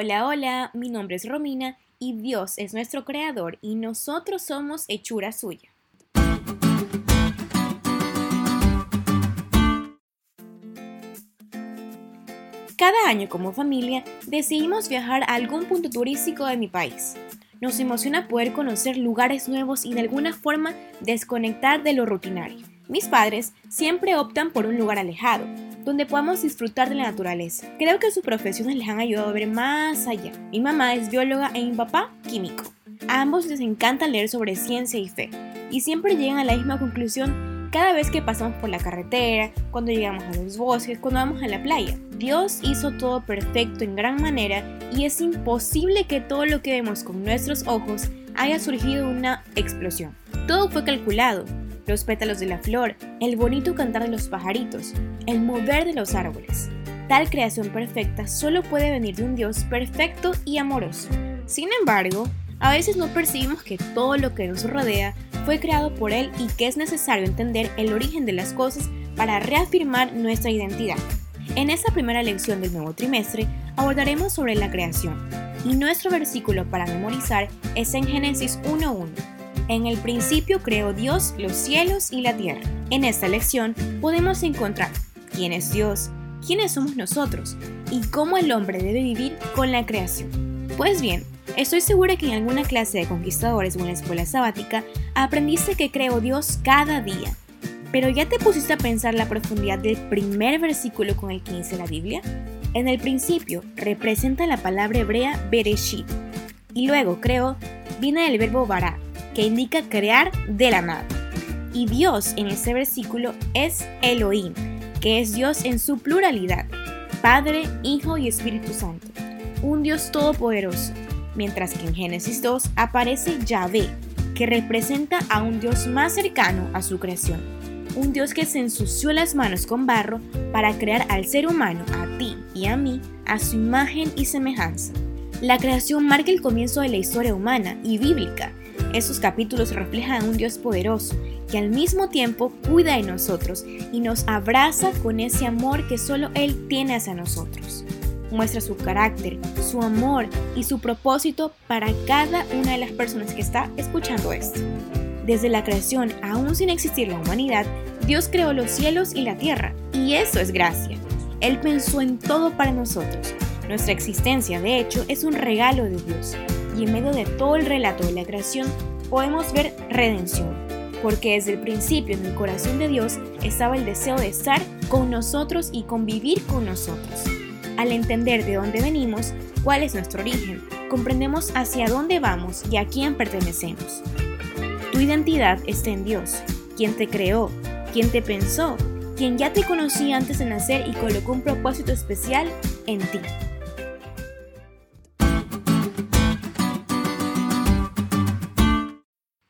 Hola, hola, mi nombre es Romina y Dios es nuestro creador y nosotros somos hechura suya. Cada año como familia decidimos viajar a algún punto turístico de mi país. Nos emociona poder conocer lugares nuevos y de alguna forma desconectar de lo rutinario. Mis padres siempre optan por un lugar alejado, donde podamos disfrutar de la naturaleza. Creo que sus profesiones les han ayudado a ver más allá. Mi mamá es bióloga e mi papá químico. A ambos les encanta leer sobre ciencia y fe, y siempre llegan a la misma conclusión cada vez que pasamos por la carretera, cuando llegamos a los bosques, cuando vamos a la playa. Dios hizo todo perfecto en gran manera y es imposible que todo lo que vemos con nuestros ojos haya surgido una explosión. Todo fue calculado, los pétalos de la flor, el bonito cantar de los pajaritos, el mover de los árboles. Tal creación perfecta solo puede venir de un Dios perfecto y amoroso. Sin embargo, a veces no percibimos que todo lo que nos rodea fue creado por Él y que es necesario entender el origen de las cosas para reafirmar nuestra identidad. En esta primera lección del nuevo trimestre abordaremos sobre la creación y nuestro versículo para memorizar es en Génesis 1.1 en el principio creó Dios los cielos y la tierra. En esta lección podemos encontrar quién es Dios, quiénes somos nosotros y cómo el hombre debe vivir con la creación. Pues bien, estoy segura que en alguna clase de conquistadores o en la escuela sabática aprendiste que creó Dios cada día. Pero ¿ya te pusiste a pensar la profundidad del primer versículo con el que inicia la Biblia? En el principio representa la palabra hebrea Bereshit y luego creó viene del verbo bara, que indica crear de la nada. Y Dios en ese versículo es Elohim, que es Dios en su pluralidad, Padre, Hijo y Espíritu Santo, un Dios todopoderoso, mientras que en Génesis 2 aparece Yahvé, que representa a un Dios más cercano a su creación, un Dios que se ensució las manos con barro para crear al ser humano, a ti y a mí, a su imagen y semejanza. La creación marca el comienzo de la historia humana y bíblica, esos capítulos reflejan a un Dios poderoso que al mismo tiempo cuida de nosotros y nos abraza con ese amor que solo Él tiene hacia nosotros. Muestra su carácter, su amor y su propósito para cada una de las personas que está escuchando esto. Desde la creación, aún sin existir la humanidad, Dios creó los cielos y la tierra, y eso es gracia. Él pensó en todo para nosotros. Nuestra existencia, de hecho, es un regalo de Dios y en medio de todo el relato de la creación podemos ver redención, porque desde el principio en el corazón de Dios estaba el deseo de estar con nosotros y convivir con nosotros. Al entender de dónde venimos, cuál es nuestro origen, comprendemos hacia dónde vamos y a quién pertenecemos. Tu identidad está en Dios, quien te creó, quien te pensó, quien ya te conocía antes de nacer y colocó un propósito especial en ti.